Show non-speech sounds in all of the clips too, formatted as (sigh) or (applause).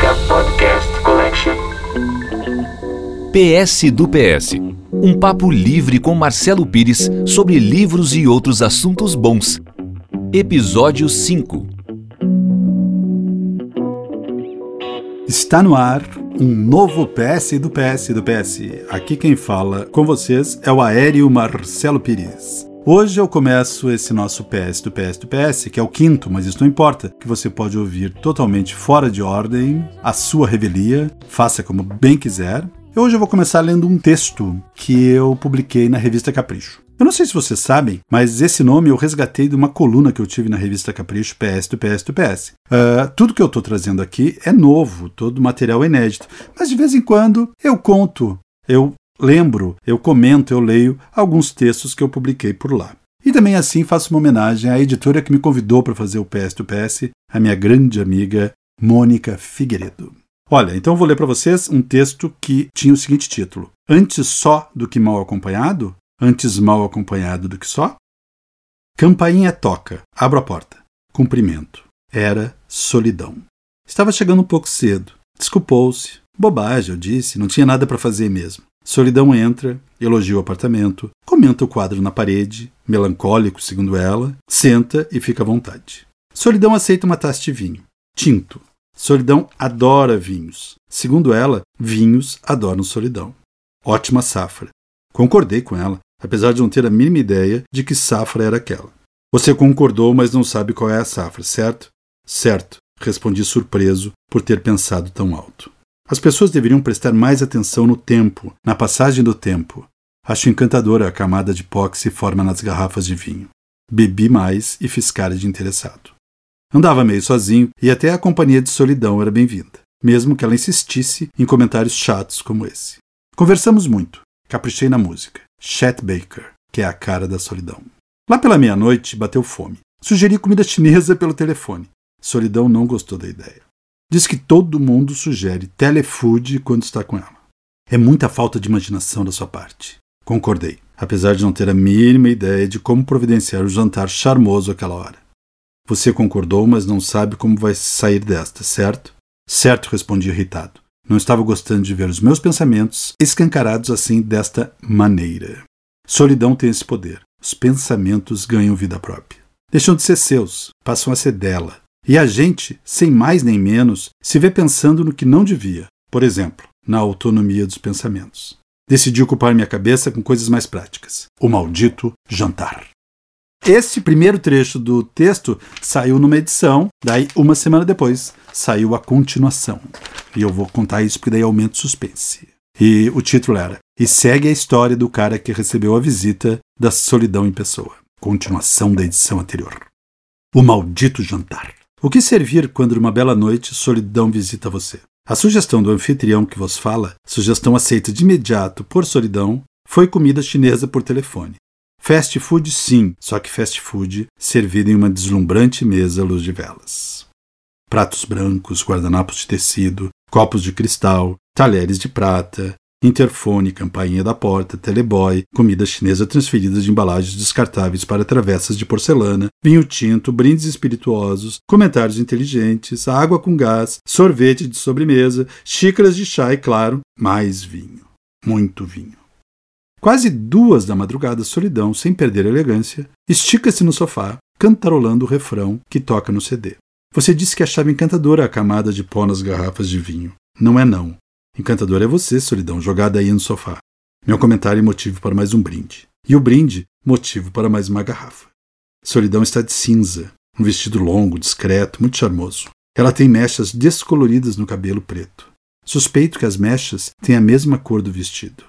Música Podcast Collection. PS do PS. Um papo livre com Marcelo Pires sobre livros e outros assuntos bons. Episódio 5. Está no ar um novo PS do PS do PS. Aqui quem fala com vocês é o aéreo Marcelo Pires. Hoje eu começo esse nosso PS do PS do PS, que é o quinto, mas isso não importa, que você pode ouvir totalmente fora de ordem, a sua revelia, faça como bem quiser. Hoje eu vou começar lendo um texto que eu publiquei na revista Capricho. Eu não sei se vocês sabem, mas esse nome eu resgatei de uma coluna que eu tive na revista Capricho PS do PS do PS. Uh, tudo que eu estou trazendo aqui é novo, todo material é inédito, mas de vez em quando eu conto, eu lembro, eu comento, eu leio alguns textos que eu publiquei por lá. E também assim faço uma homenagem à editora que me convidou para fazer o PS do PS, a minha grande amiga Mônica Figueiredo. Olha, então vou ler para vocês um texto que tinha o seguinte título: Antes só do que mal acompanhado? Antes mal acompanhado do que só? Campainha toca, abro a porta. Cumprimento. Era solidão. Estava chegando um pouco cedo. Desculpou-se. Bobagem, eu disse, não tinha nada para fazer mesmo. Solidão entra, elogia o apartamento, comenta o quadro na parede, melancólico, segundo ela, senta e fica à vontade. Solidão aceita uma taça de vinho. Tinto. Solidão adora vinhos. Segundo ela, vinhos adoram solidão. Ótima safra. Concordei com ela, apesar de não ter a mínima ideia de que safra era aquela. Você concordou, mas não sabe qual é a safra, certo? Certo, respondi surpreso por ter pensado tão alto. As pessoas deveriam prestar mais atenção no tempo, na passagem do tempo. Acho encantadora a camada de pó que se forma nas garrafas de vinho. Bebi mais e fiz cara de interessado. Andava meio sozinho e até a companhia de solidão era bem-vinda, mesmo que ela insistisse em comentários chatos como esse. Conversamos muito. Caprichei na música. Chet Baker, que é a cara da solidão. Lá pela meia-noite, bateu fome. Sugeri comida chinesa pelo telefone. Solidão não gostou da ideia. Diz que todo mundo sugere telefood quando está com ela. É muita falta de imaginação da sua parte. Concordei, apesar de não ter a mínima ideia de como providenciar o jantar charmoso àquela hora. Você concordou, mas não sabe como vai sair desta, certo? Certo, respondi irritado. Não estava gostando de ver os meus pensamentos escancarados assim desta maneira. Solidão tem esse poder. Os pensamentos ganham vida própria. Deixam de ser seus, passam a ser dela. E a gente, sem mais nem menos, se vê pensando no que não devia, por exemplo, na autonomia dos pensamentos. Decidi ocupar minha cabeça com coisas mais práticas. O maldito jantar. Esse primeiro trecho do texto saiu numa edição, daí uma semana depois saiu a continuação. E eu vou contar isso porque daí aumenta o suspense. E o título era E segue a história do cara que recebeu a visita da solidão em pessoa. Continuação da edição anterior. O maldito jantar. O que servir quando numa bela noite solidão visita você? A sugestão do anfitrião que vos fala, sugestão aceita de imediato por solidão, foi comida chinesa por telefone. Fast food, sim, só que fast food servido em uma deslumbrante mesa à luz de velas. Pratos brancos, guardanapos de tecido, copos de cristal, talheres de prata, interfone, campainha da porta, teleboy, comida chinesa transferida de embalagens descartáveis para travessas de porcelana, vinho tinto, brindes espirituosos, comentários inteligentes, água com gás, sorvete de sobremesa, xícaras de chá e, claro, mais vinho. Muito vinho. Quase duas da madrugada, solidão, sem perder a elegância, estica-se no sofá, cantarolando o refrão que toca no CD. Você disse que achava encantadora a camada de pó nas garrafas de vinho. Não é não. Encantador é você, solidão, jogada aí no sofá. Meu comentário é motivo para mais um brinde. E o brinde, motivo para mais uma garrafa. Solidão está de cinza, um vestido longo, discreto, muito charmoso. Ela tem mechas descoloridas no cabelo preto. Suspeito que as mechas têm a mesma cor do vestido.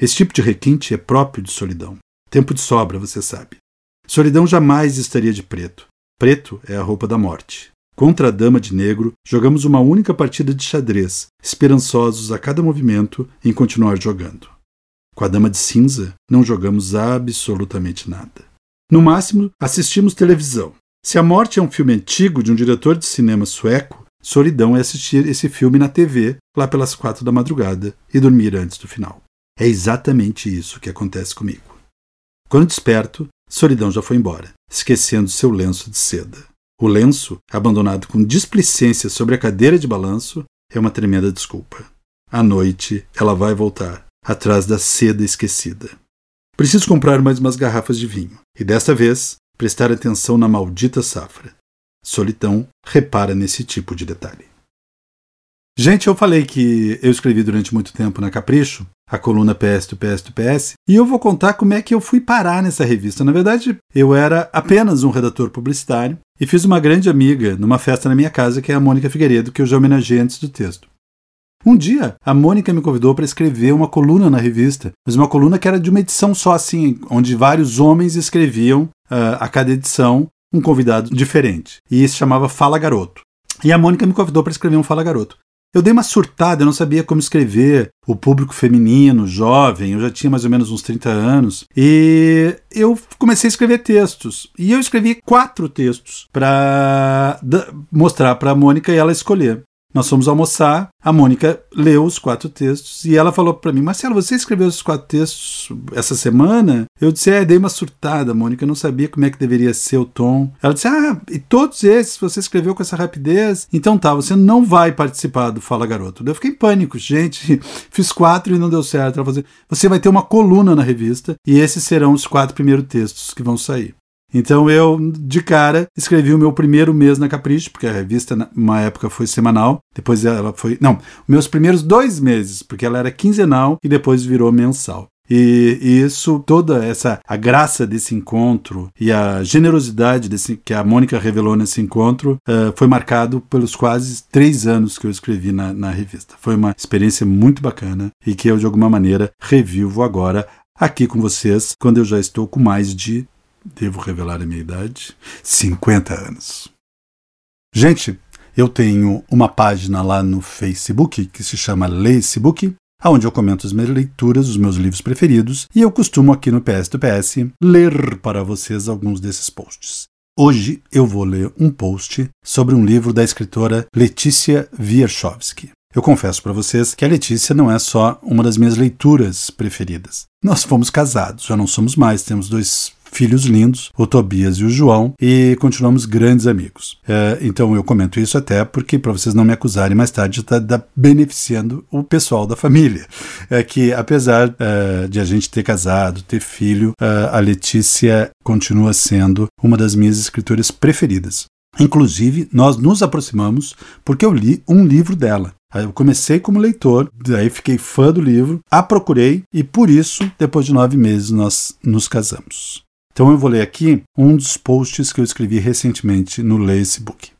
Esse tipo de requinte é próprio de solidão. Tempo de sobra, você sabe. Solidão jamais estaria de preto. Preto é a roupa da morte. Contra a dama de negro, jogamos uma única partida de xadrez, esperançosos a cada movimento em continuar jogando. Com a dama de cinza, não jogamos absolutamente nada. No máximo, assistimos televisão. Se a morte é um filme antigo de um diretor de cinema sueco, solidão é assistir esse filme na TV lá pelas quatro da madrugada e dormir antes do final. É exatamente isso que acontece comigo. Quando desperto, solidão já foi embora, esquecendo seu lenço de seda. O lenço, abandonado com displicência sobre a cadeira de balanço, é uma tremenda desculpa. À noite, ela vai voltar, atrás da seda esquecida. Preciso comprar mais umas garrafas de vinho, e desta vez prestar atenção na maldita safra. Solitão repara nesse tipo de detalhe. Gente, eu falei que eu escrevi durante muito tempo na Capricho, a coluna PS do PS do PS, e eu vou contar como é que eu fui parar nessa revista. Na verdade, eu era apenas um redator publicitário e fiz uma grande amiga numa festa na minha casa, que é a Mônica Figueiredo, que eu já homenageei antes do texto. Um dia, a Mônica me convidou para escrever uma coluna na revista, mas uma coluna que era de uma edição só assim, onde vários homens escreviam uh, a cada edição um convidado diferente. E se chamava Fala Garoto. E a Mônica me convidou para escrever um Fala Garoto. Eu dei uma surtada, eu não sabia como escrever o público feminino, jovem, eu já tinha mais ou menos uns 30 anos, e eu comecei a escrever textos. E eu escrevi quatro textos para mostrar para a Mônica e ela escolher. Nós fomos almoçar, a Mônica leu os quatro textos e ela falou para mim: Marcelo, você escreveu os quatro textos essa semana? Eu disse: É, dei uma surtada, Mônica, eu não sabia como é que deveria ser o tom. Ela disse: Ah, e todos esses você escreveu com essa rapidez? Então tá, você não vai participar do Fala Garoto. Eu fiquei em pânico, gente. (laughs) Fiz quatro e não deu certo. Ela falou assim, Você vai ter uma coluna na revista e esses serão os quatro primeiros textos que vão sair. Então eu, de cara, escrevi o meu primeiro mês na Capricho, porque a revista, uma época, foi semanal, depois ela foi. Não, meus primeiros dois meses, porque ela era quinzenal e depois virou mensal. E, isso, toda essa a graça desse encontro e a generosidade desse, que a Mônica revelou nesse encontro uh, foi marcado pelos quase três anos que eu escrevi na, na revista. Foi uma experiência muito bacana e que eu, de alguma maneira, revivo agora aqui com vocês, quando eu já estou com mais de devo revelar a minha idade, 50 anos. Gente, eu tenho uma página lá no Facebook que se chama Facebook, onde eu comento as minhas leituras, os meus livros preferidos, e eu costumo aqui no PS do PS ler para vocês alguns desses posts. Hoje eu vou ler um post sobre um livro da escritora Letícia Wierchowski. Eu confesso para vocês que a Letícia não é só uma das minhas leituras preferidas. Nós fomos casados, já não somos mais, temos dois filhos lindos, o Tobias e o João, e continuamos grandes amigos. É, então eu comento isso até porque, para vocês não me acusarem mais tarde, está tá beneficiando o pessoal da família. É que, apesar é, de a gente ter casado, ter filho, é, a Letícia continua sendo uma das minhas escritoras preferidas. Inclusive, nós nos aproximamos porque eu li um livro dela. Eu comecei como leitor, daí fiquei fã do livro, a procurei e por isso, depois de nove meses, nós nos casamos. Então eu vou ler aqui um dos posts que eu escrevi recentemente no Facebook.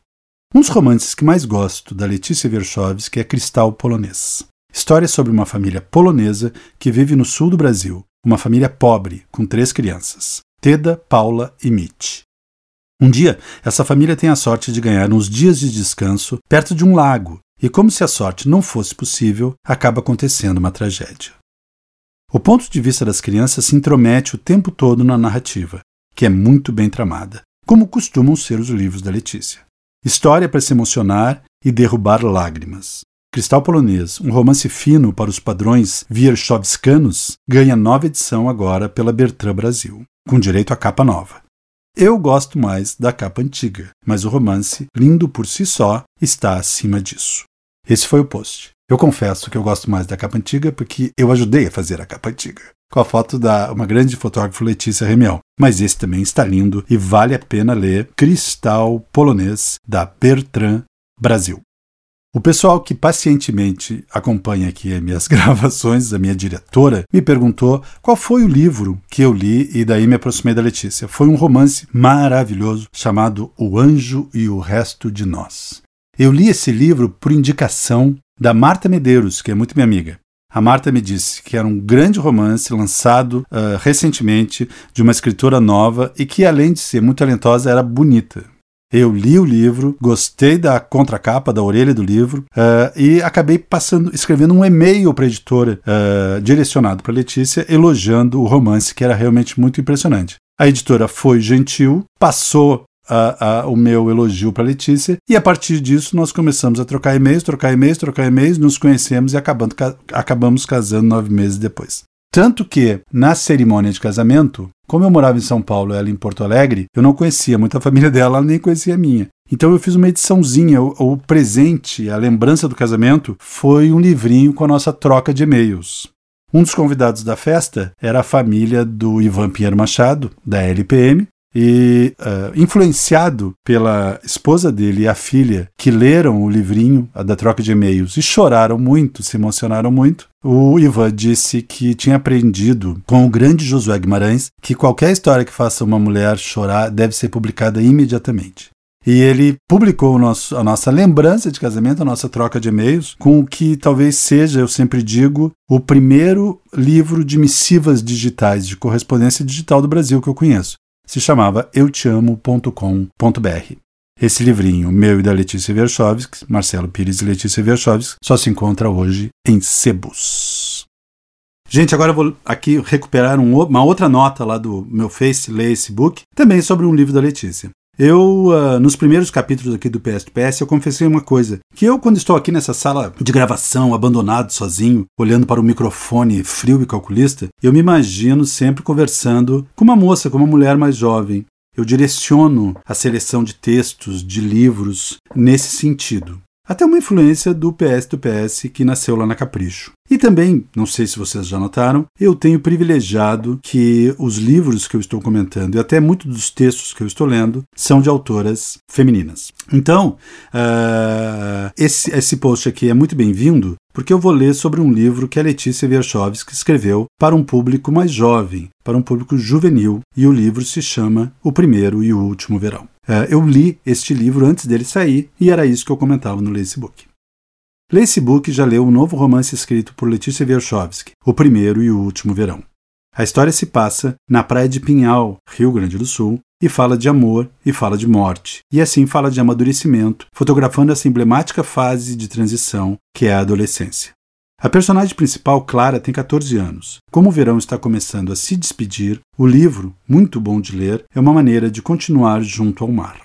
Um dos romances que mais gosto da Letícia Wierchowski é Cristal Polonês. História sobre uma família polonesa que vive no sul do Brasil, uma família pobre, com três crianças, Teda, Paula e Mitch. Um dia, essa família tem a sorte de ganhar uns dias de descanso perto de um lago, e como se a sorte não fosse possível, acaba acontecendo uma tragédia. O ponto de vista das crianças se intromete o tempo todo na narrativa, que é muito bem tramada, como costumam ser os livros da Letícia. História para se emocionar e derrubar lágrimas. Cristal Polonês, um romance fino para os padrões Wierchowskianos, ganha nova edição agora pela Bertrand Brasil, com direito à capa nova. Eu gosto mais da capa antiga, mas o romance, lindo por si só, está acima disso. Esse foi o post. Eu confesso que eu gosto mais da capa antiga porque eu ajudei a fazer a capa antiga. Com a foto da uma grande fotógrafa Letícia Remiel. Mas esse também está lindo e vale a pena ler Cristal Polonês da Bertrand Brasil. O pessoal que pacientemente acompanha aqui minhas (laughs) gravações, a minha diretora, me perguntou qual foi o livro que eu li e daí me aproximei da Letícia. Foi um romance maravilhoso chamado O Anjo e o Resto de Nós. Eu li esse livro por indicação da Marta Medeiros, que é muito minha amiga. A Marta me disse que era um grande romance lançado uh, recentemente de uma escritora nova e que, além de ser muito talentosa, era bonita. Eu li o livro, gostei da contracapa, da orelha do livro uh, e acabei passando, escrevendo um e-mail para a editora uh, direcionado para Letícia, elogiando o romance, que era realmente muito impressionante. A editora foi gentil, passou a, a, o meu elogio para Letícia, e a partir disso nós começamos a trocar e-mails, trocar e-mails, trocar e-mails, nos conhecemos e acabando, acabamos casando nove meses depois. Tanto que, na cerimônia de casamento, como eu morava em São Paulo e ela em Porto Alegre, eu não conhecia muito a família (laughs) dela, ela nem conhecia a minha. Então eu fiz uma ediçãozinha, o, o presente, a lembrança do casamento, foi um livrinho com a nossa troca de e-mails. Um dos convidados da festa era a família do Ivan Pinheiro Machado, da LPM, e uh, influenciado pela esposa dele e a filha, que leram o livrinho da troca de e-mails e choraram muito, se emocionaram muito, o Ivan disse que tinha aprendido com o grande Josué Guimarães que qualquer história que faça uma mulher chorar deve ser publicada imediatamente. E ele publicou nosso, a nossa lembrança de casamento, a nossa troca de e-mails, com o que talvez seja, eu sempre digo, o primeiro livro de missivas digitais, de correspondência digital do Brasil que eu conheço. Se chamava euteamo.com.br. Esse livrinho, meu e da Letícia Verchovski, Marcelo Pires e Letícia Verchovski, só se encontra hoje em sebos. Gente, agora eu vou aqui recuperar um, uma outra nota lá do meu Face, ler esse book, também sobre um livro da Letícia. Eu, uh, nos primeiros capítulos aqui do PS PS, eu confessei uma coisa: que eu, quando estou aqui nessa sala de gravação, abandonado, sozinho, olhando para o microfone frio e calculista, eu me imagino sempre conversando com uma moça, com uma mulher mais jovem. Eu direciono a seleção de textos, de livros, nesse sentido. Até uma influência do PS do PS que nasceu lá na Capricho. E também, não sei se vocês já notaram, eu tenho privilegiado que os livros que eu estou comentando e até muitos dos textos que eu estou lendo são de autoras femininas. Então, uh, esse, esse post aqui é muito bem-vindo porque eu vou ler sobre um livro que a Letícia Wierchowski escreveu para um público mais jovem, para um público juvenil, e o livro se chama O Primeiro e o Último Verão. Uh, eu li este livro antes dele sair e era isso que eu comentava no Lacebook. Lacebook já leu um novo romance escrito por Letícia Wierchowski, O Primeiro e o Último Verão. A história se passa na praia de Pinhal, Rio Grande do Sul, e fala de amor e fala de morte, e assim fala de amadurecimento, fotografando essa emblemática fase de transição que é a adolescência. A personagem principal, Clara, tem 14 anos. Como o verão está começando a se despedir, o livro, muito bom de ler, é uma maneira de continuar junto ao mar.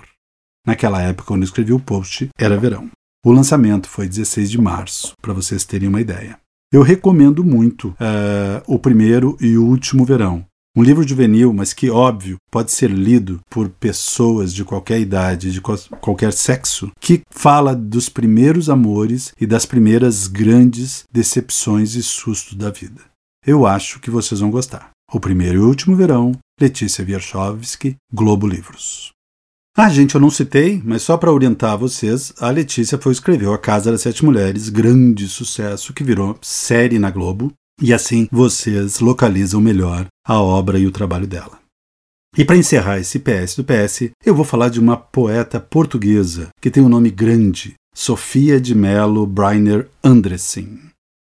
Naquela época, quando eu escrevi o post, era verão. O lançamento foi 16 de março, para vocês terem uma ideia. Eu recomendo muito uh, o primeiro e o último verão. Um livro juvenil, mas que, óbvio, pode ser lido por pessoas de qualquer idade, de qualquer sexo, que fala dos primeiros amores e das primeiras grandes decepções e sustos da vida. Eu acho que vocês vão gostar. O primeiro e último verão, Letícia Wierchowski, Globo Livros. Ah, gente, eu não citei, mas só para orientar vocês, a Letícia foi escreveu A Casa das Sete Mulheres, grande sucesso que virou série na Globo, e assim vocês localizam melhor a obra e o trabalho dela. E para encerrar esse PS do PS, eu vou falar de uma poeta portuguesa que tem um nome grande, Sofia de Mello Breiner Andressen.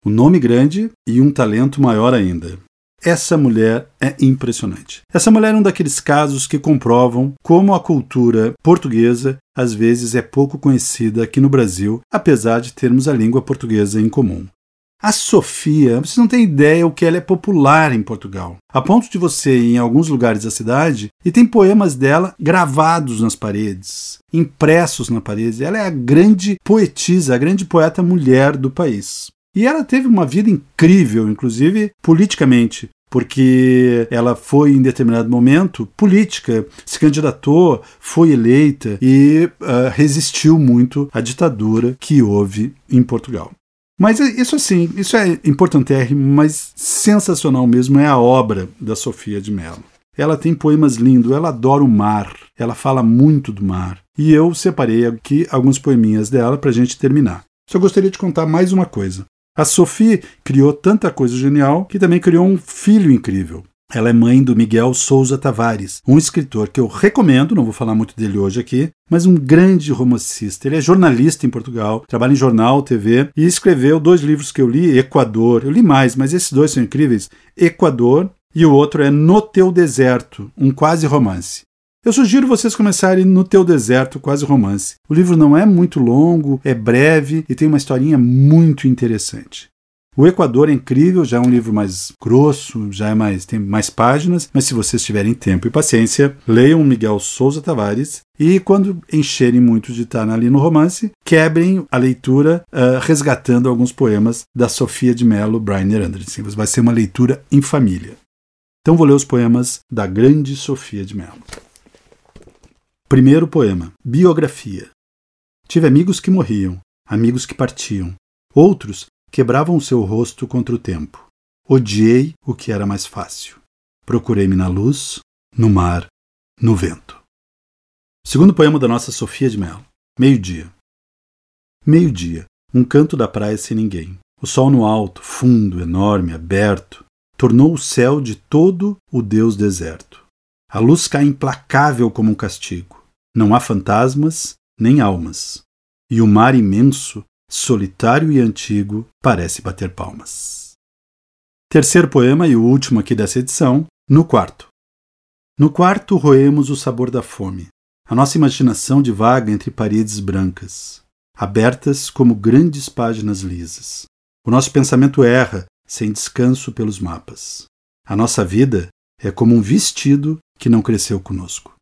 Um nome grande e um talento maior ainda. Essa mulher é impressionante. Essa mulher é um daqueles casos que comprovam como a cultura portuguesa às vezes é pouco conhecida aqui no Brasil, apesar de termos a língua portuguesa em comum. A Sofia, vocês não têm ideia o que ela é popular em Portugal. A ponto de você ir em alguns lugares da cidade e tem poemas dela gravados nas paredes, impressos na parede. Ela é a grande poetisa, a grande poeta mulher do país. E ela teve uma vida incrível, inclusive politicamente porque ela foi em determinado momento política, se candidatou, foi eleita e uh, resistiu muito à ditadura que houve em Portugal. Mas é, isso assim, isso é importantérrimo, mas sensacional mesmo é a obra da Sofia de Mello. Ela tem poemas lindos, ela adora o mar, ela fala muito do mar. E eu separei aqui alguns poeminhas dela para a gente terminar. Só gostaria de contar mais uma coisa. A Sofia criou tanta coisa genial que também criou um filho incrível. Ela é mãe do Miguel Souza Tavares, um escritor que eu recomendo, não vou falar muito dele hoje aqui, mas um grande romancista. Ele é jornalista em Portugal, trabalha em jornal, TV e escreveu dois livros que eu li, Equador. Eu li mais, mas esses dois são incríveis. Equador e o outro é No Teu Deserto, um quase romance. Eu sugiro vocês começarem no Teu Deserto, quase romance. O livro não é muito longo, é breve e tem uma historinha muito interessante. O Equador é incrível, já é um livro mais grosso, já é mais tem mais páginas, mas se vocês tiverem tempo e paciência, leiam Miguel Souza Tavares e quando encherem muito de estar ali no romance, quebrem a leitura uh, resgatando alguns poemas da Sofia de Mello Brainer Anderson. Vai ser uma leitura em família. Então vou ler os poemas da grande Sofia de Mello. Primeiro poema: Biografia. Tive amigos que morriam, amigos que partiam. Outros quebravam seu rosto contra o tempo. Odiei o que era mais fácil. Procurei-me na luz, no mar, no vento. Segundo poema da nossa Sofia de Mello. Meio-dia. Meio-dia. Um canto da praia sem ninguém. O sol no alto, fundo, enorme, aberto, tornou o céu de todo o Deus deserto. A luz cai implacável como um castigo. Não há fantasmas nem almas. E o mar imenso solitário e antigo, parece bater palmas. Terceiro poema e o último aqui dessa edição, No Quarto. No quarto roemos o sabor da fome. A nossa imaginação divaga entre paredes brancas, abertas como grandes páginas lisas. O nosso pensamento erra, sem descanso pelos mapas. A nossa vida é como um vestido que não cresceu conosco.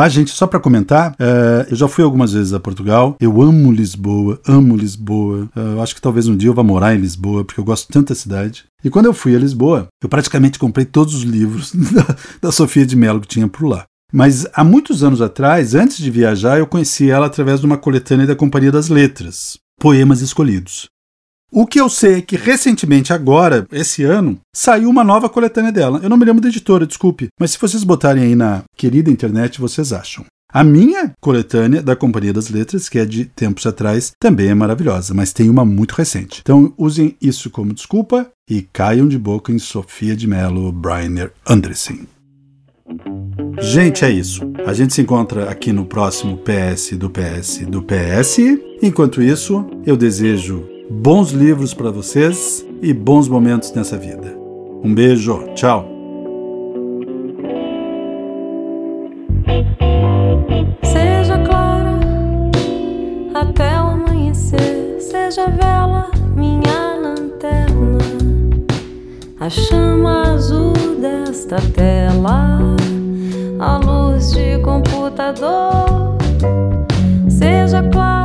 Ah, gente, só para comentar, é, eu já fui algumas vezes a Portugal. Eu amo Lisboa, amo Lisboa. É, acho que talvez um dia eu vá morar em Lisboa, porque eu gosto tanto da cidade. E quando eu fui a Lisboa, eu praticamente comprei todos os livros (laughs) da, da Sofia de Mello que tinha por lá. Mas há muitos anos atrás, antes de viajar, eu conheci ela através de uma coletânea da Companhia das Letras, Poemas Escolhidos. O que eu sei é que recentemente, agora, esse ano, saiu uma nova coletânea dela. Eu não me lembro da editora, desculpe, mas se vocês botarem aí na querida internet, vocês acham. A minha coletânea da Companhia das Letras, que é de tempos atrás, também é maravilhosa, mas tem uma muito recente. Então usem isso como desculpa e caiam de boca em Sofia de Mello Brainer Andressen. Gente, é isso. A gente se encontra aqui no próximo PS do PS do PS. Enquanto isso, eu desejo bons livros para vocês e bons momentos nessa vida. Um beijo, tchau. Seja clara até o amanhecer, seja vela minha lanterna, a chama azul desta tela, a luz de computador. Seja clara